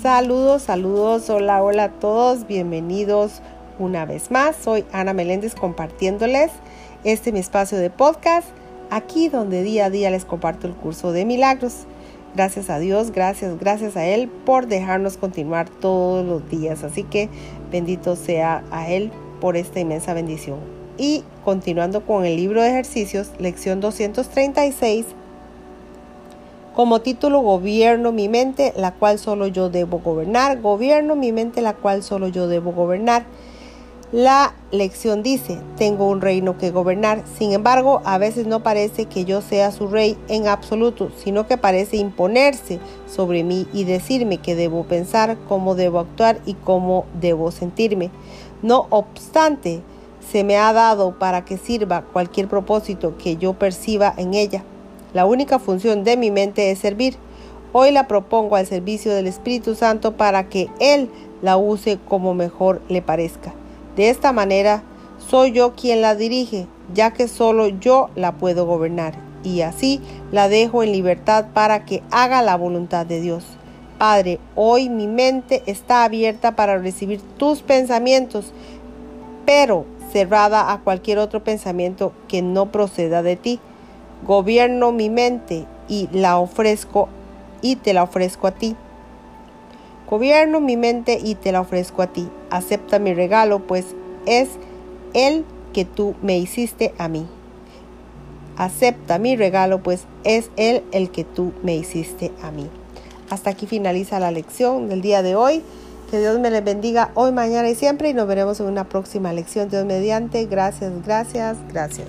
Saludos, saludos, hola, hola a todos, bienvenidos una vez más. Soy Ana Meléndez compartiéndoles este mi espacio de podcast, aquí donde día a día les comparto el curso de milagros. Gracias a Dios, gracias, gracias a Él por dejarnos continuar todos los días. Así que bendito sea a Él por esta inmensa bendición. Y continuando con el libro de ejercicios, lección 236 como título, gobierno mi mente, la cual solo yo debo gobernar. Gobierno mi mente, la cual solo yo debo gobernar. La lección dice, tengo un reino que gobernar. Sin embargo, a veces no parece que yo sea su rey en absoluto, sino que parece imponerse sobre mí y decirme que debo pensar, cómo debo actuar y cómo debo sentirme. No obstante, se me ha dado para que sirva cualquier propósito que yo perciba en ella. La única función de mi mente es servir. Hoy la propongo al servicio del Espíritu Santo para que Él la use como mejor le parezca. De esta manera, soy yo quien la dirige, ya que solo yo la puedo gobernar, y así la dejo en libertad para que haga la voluntad de Dios. Padre, hoy mi mente está abierta para recibir tus pensamientos, pero cerrada a cualquier otro pensamiento que no proceda de ti. Gobierno mi mente y la ofrezco y te la ofrezco a ti. Gobierno mi mente y te la ofrezco a ti. Acepta mi regalo, pues es el que tú me hiciste a mí. Acepta mi regalo, pues es él el que tú me hiciste a mí. Hasta aquí finaliza la lección del día de hoy. Que Dios me les bendiga hoy, mañana y siempre y nos veremos en una próxima lección. Dios mediante. Gracias, gracias, gracias.